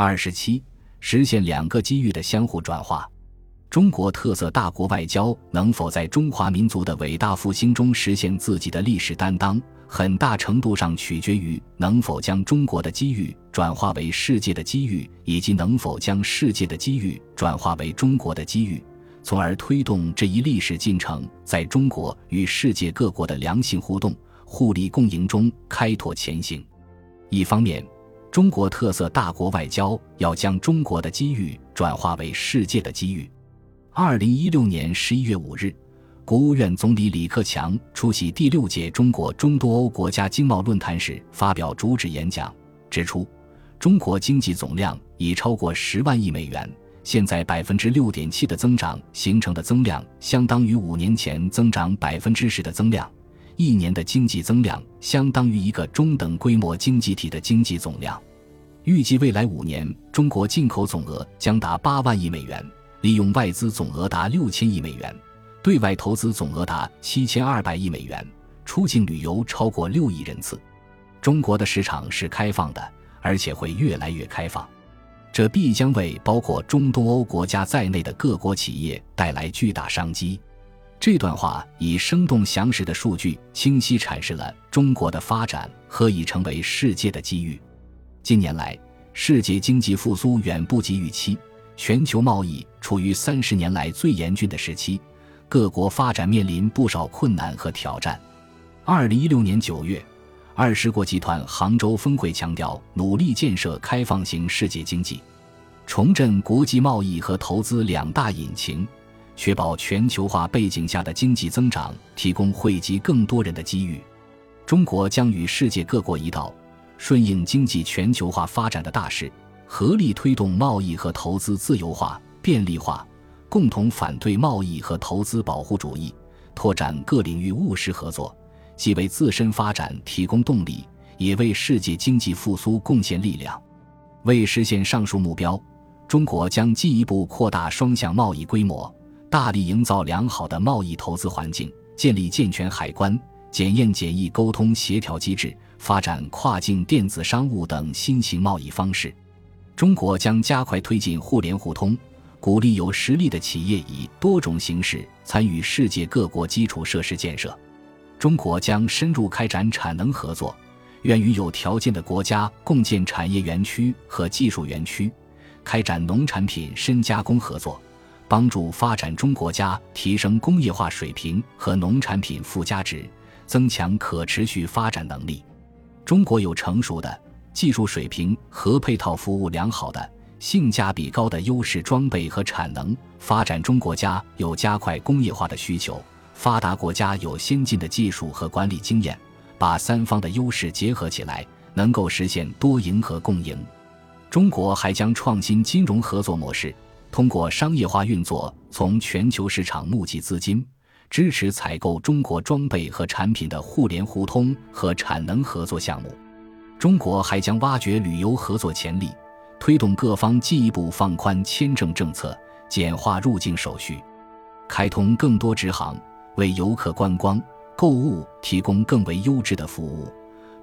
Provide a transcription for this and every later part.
二十七，实现两个机遇的相互转化。中国特色大国外交能否在中华民族的伟大复兴中实现自己的历史担当，很大程度上取决于能否将中国的机遇转化为世界的机遇，以及能否将世界的机遇转化为中国的机遇，从而推动这一历史进程在中国与世界各国的良性互动、互利共赢中开拓前行。一方面，中国特色大国外交要将中国的机遇转化为世界的机遇。二零一六年十一月五日，国务院总理李克强出席第六届中国中东欧国家经贸论坛时发表主旨演讲，指出，中国经济总量已超过十万亿美元，现在百分之六点七的增长形成的增量，相当于五年前增长百分之十的增量，一年的经济增量相当于一个中等规模经济体的经济总量。预计未来五年，中国进口总额将达八万亿美元。利用外资总额达六千亿美元，对外投资总额达七千二百亿美元，出境旅游超过六亿人次。中国的市场是开放的，而且会越来越开放，这必将为包括中东欧国家在内的各国企业带来巨大商机。这段话以生动详实的数据，清晰阐释了中国的发展何以成为世界的机遇。近年来，世界经济复苏远不及预期。全球贸易处于三十年来最严峻的时期，各国发展面临不少困难和挑战。二零一六年九月，二十国集团杭州峰会强调，努力建设开放型世界经济，重振国际贸易和投资两大引擎，确保全球化背景下的经济增长提供惠及更多人的机遇。中国将与世界各国一道，顺应经济全球化发展的大势。合力推动贸易和投资自由化、便利化，共同反对贸易和投资保护主义，拓展各领域务实合作，既为自身发展提供动力，也为世界经济复苏贡献力量。为实现上述目标，中国将进一步扩大双向贸易规模，大力营造良好的贸易投资环境，建立健全海关、检验、检疫沟通协调机制，发展跨境电子商务等新型贸易方式。中国将加快推进互联互通，鼓励有实力的企业以多种形式参与世界各国基础设施建设。中国将深入开展产能合作，愿与有条件的国家共建产业园区和技术园区，开展农产品深加工合作，帮助发展中国家提升工业化水平和农产品附加值，增强可持续发展能力。中国有成熟的。技术水平和配套服务良好的、性价比高的优势装备和产能，发展中国家有加快工业化的需求，发达国家有先进的技术和管理经验，把三方的优势结合起来，能够实现多赢和共赢。中国还将创新金融合作模式，通过商业化运作，从全球市场募集资金，支持采购中国装备和产品的互联互通和产能合作项目。中国还将挖掘旅游合作潜力，推动各方进一步放宽签证政策，简化入境手续，开通更多直航，为游客观光、购物提供更为优质的服务。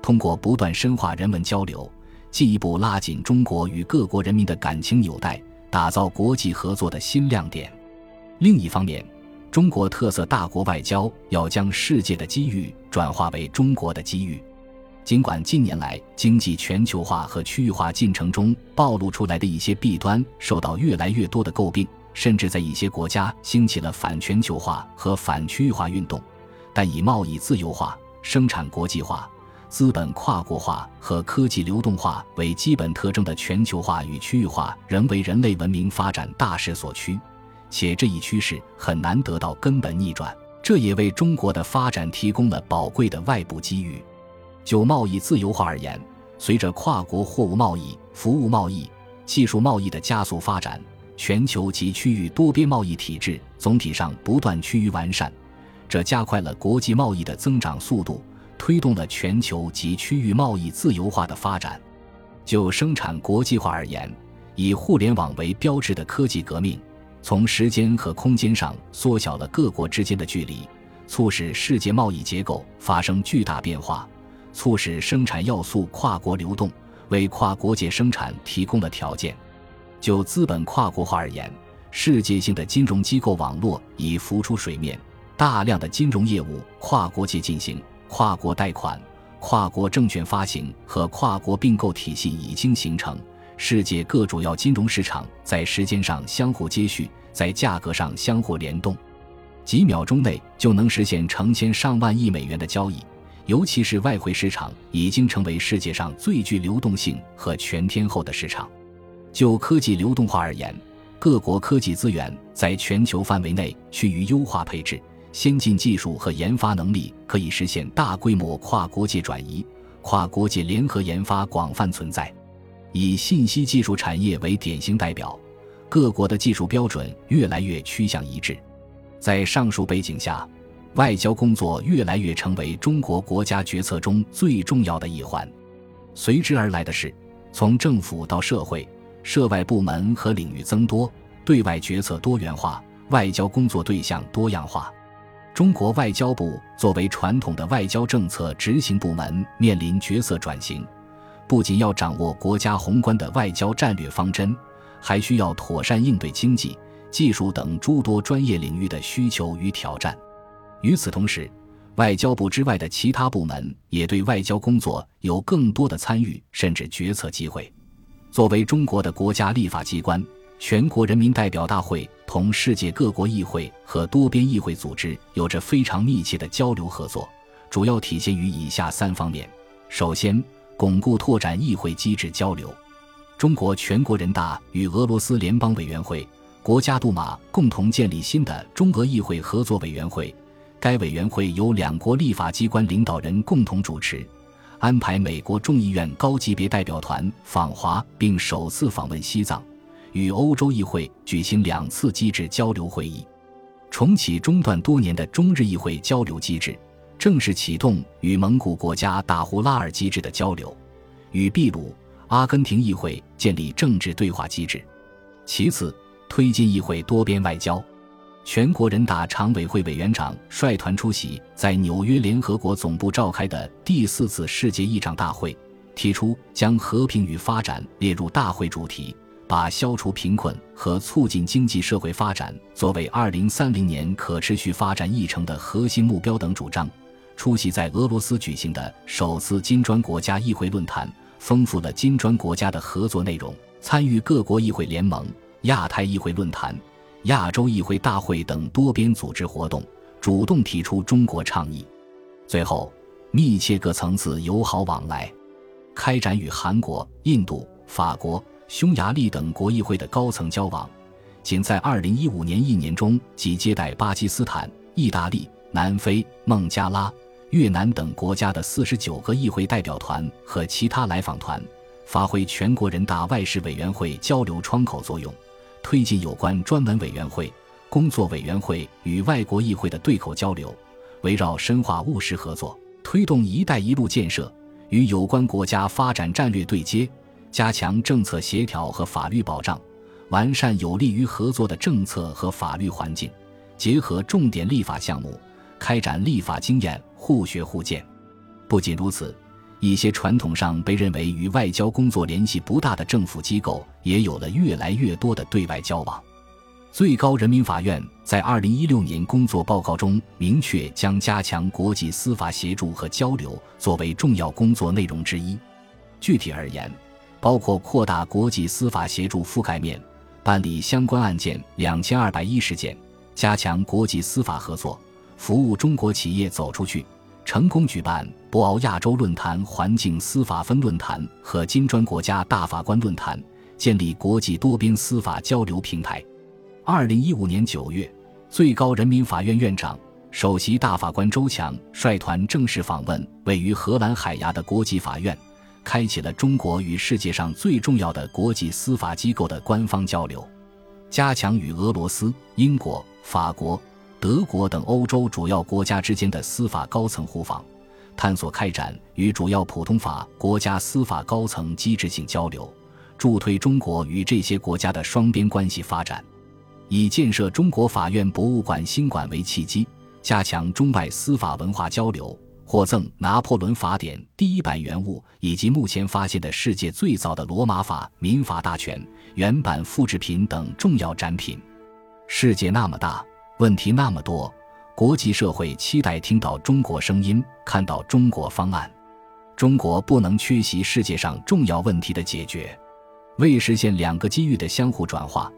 通过不断深化人文交流，进一步拉紧中国与各国人民的感情纽带，打造国际合作的新亮点。另一方面，中国特色大国外交要将世界的机遇转化为中国的机遇。尽管近年来经济全球化和区域化进程中暴露出来的一些弊端受到越来越多的诟病，甚至在一些国家兴起了反全球化和反区域化运动，但以贸易自由化、生产国际化、资本跨国化和科技流动化为基本特征的全球化与区域化仍为人类文明发展大势所趋，且这一趋势很难得到根本逆转，这也为中国的发展提供了宝贵的外部机遇。就贸易自由化而言，随着跨国货物贸易、服务贸易、技术贸易的加速发展，全球及区域多边贸易体制总体上不断趋于完善，这加快了国际贸易的增长速度，推动了全球及区域贸易自由化的发展。就生产国际化而言，以互联网为标志的科技革命，从时间和空间上缩小了各国之间的距离，促使世界贸易结构发生巨大变化。促使生产要素跨国流动，为跨国界生产提供了条件。就资本跨国化而言，世界性的金融机构网络已浮出水面，大量的金融业务跨国界进行，跨国贷款、跨国证券发行和跨国并购体系已经形成。世界各主要金融市场在时间上相互接续，在价格上相互联动，几秒钟内就能实现成千上万亿美元的交易。尤其是外汇市场已经成为世界上最具流动性和全天候的市场。就科技流动化而言，各国科技资源在全球范围内趋于优化配置，先进技术和研发能力可以实现大规模跨国界转移，跨国界联合研发广泛存在。以信息技术产业为典型代表，各国的技术标准越来越趋向一致。在上述背景下，外交工作越来越成为中国国家决策中最重要的一环。随之而来的是，从政府到社会，涉外部门和领域增多，对外决策多元化，外交工作对象多样化。中国外交部作为传统的外交政策执行部门，面临角色转型。不仅要掌握国家宏观的外交战略方针，还需要妥善应对经济、技术等诸多专业领域的需求与挑战。与此同时，外交部之外的其他部门也对外交工作有更多的参与甚至决策机会。作为中国的国家立法机关，全国人民代表大会同世界各国议会和多边议会组织有着非常密切的交流合作，主要体现于以下三方面：首先，巩固拓展议会机制交流。中国全国人大与俄罗斯联邦委员会、国家杜马共同建立新的中俄议会合作委员会，该委员会由两国立法机关领导人共同主持，安排美国众议院高级别代表团访华，并首次访问西藏，与欧洲议会举行两次机制交流会议，重启中断多年的中日议会交流机制。正式启动与蒙古国家大呼拉尔机制的交流，与秘鲁、阿根廷议会建立政治对话机制。其次，推进议会多边外交。全国人大常委会委员长率团出席在纽约联合国总部召开的第四次世界议长大会，提出将和平与发展列入大会主题，把消除贫困和促进经济社会发展作为二零三零年可持续发展议程的核心目标等主张。出席在俄罗斯举行的首次金砖国家议会论坛，丰富了金砖国家的合作内容；参与各国议会联盟、亚太议会论坛、亚洲议会大会等多边组织活动，主动提出中国倡议。最后，密切各层次友好往来，开展与韩国、印度、法国、匈牙利等国议会的高层交往。仅在2015年一年中，即接待巴基斯坦、意大利、南非、孟加拉。越南等国家的四十九个议会代表团和其他来访团，发挥全国人大外事委员会交流窗口作用，推进有关专门委员会、工作委员会与外国议会的对口交流，围绕深化务实合作，推动“一带一路”建设，与有关国家发展战略对接，加强政策协调和法律保障，完善有利于合作的政策和法律环境，结合重点立法项目。开展立法经验互学互鉴。不仅如此，一些传统上被认为与外交工作联系不大的政府机构，也有了越来越多的对外交往。最高人民法院在二零一六年工作报告中明确，将加强国际司法协助和交流作为重要工作内容之一。具体而言，包括扩大国际司法协助覆盖面，办理相关案件两千二百一十件，加强国际司法合作。服务中国企业走出去，成功举办博鳌亚洲论坛、环境司法分论坛和金砖国家大法官论坛，建立国际多边司法交流平台。二零一五年九月，最高人民法院院长、首席大法官周强率团正式访问位于荷兰海牙的国际法院，开启了中国与世界上最重要的国际司法机构的官方交流，加强与俄罗斯、英国、法国。德国等欧洲主要国家之间的司法高层互访，探索开展与主要普通法国家司法高层机制性交流，助推中国与这些国家的双边关系发展。以建设中国法院博物馆新馆为契机，加强中外司法文化交流，获赠拿破仑法典第一版原物以及目前发现的世界最早的罗马法民法大全原版复制品等重要展品。世界那么大，问题那么多，国际社会期待听到中国声音，看到中国方案。中国不能缺席世界上重要问题的解决。为实现两个机遇的相互转化，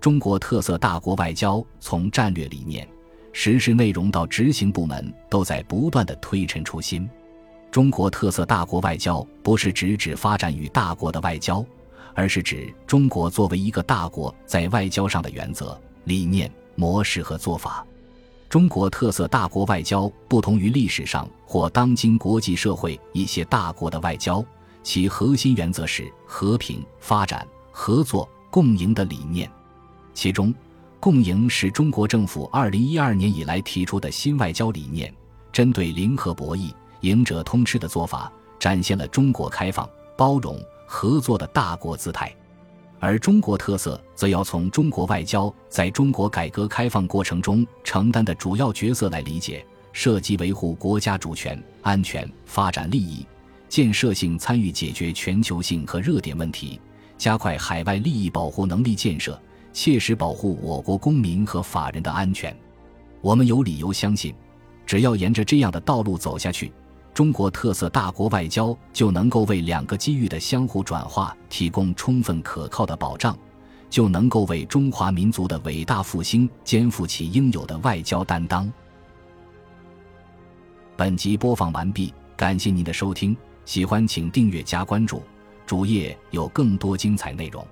中国特色大国外交从战略理念、实施内容到执行部门都在不断的推陈出新。中国特色大国外交不是指指发展与大国的外交，而是指中国作为一个大国在外交上的原则、理念、模式和做法。中国特色大国外交不同于历史上或当今国际社会一些大国的外交。其核心原则是和平、发展、合作、共赢的理念。其中，共赢是中国政府二零一二年以来提出的新外交理念，针对零和博弈、赢者通吃的做法，展现了中国开放、包容、合作的大国姿态。而中国特色则要从中国外交在中国改革开放过程中承担的主要角色来理解，涉及维护国家主权、安全、发展利益。建设性参与解决全球性和热点问题，加快海外利益保护能力建设，切实保护我国公民和法人的安全。我们有理由相信，只要沿着这样的道路走下去，中国特色大国外交就能够为两个机遇的相互转化提供充分可靠的保障，就能够为中华民族的伟大复兴肩负起应有的外交担当。本集播放完毕，感谢您的收听。喜欢请订阅加关注，主页有更多精彩内容。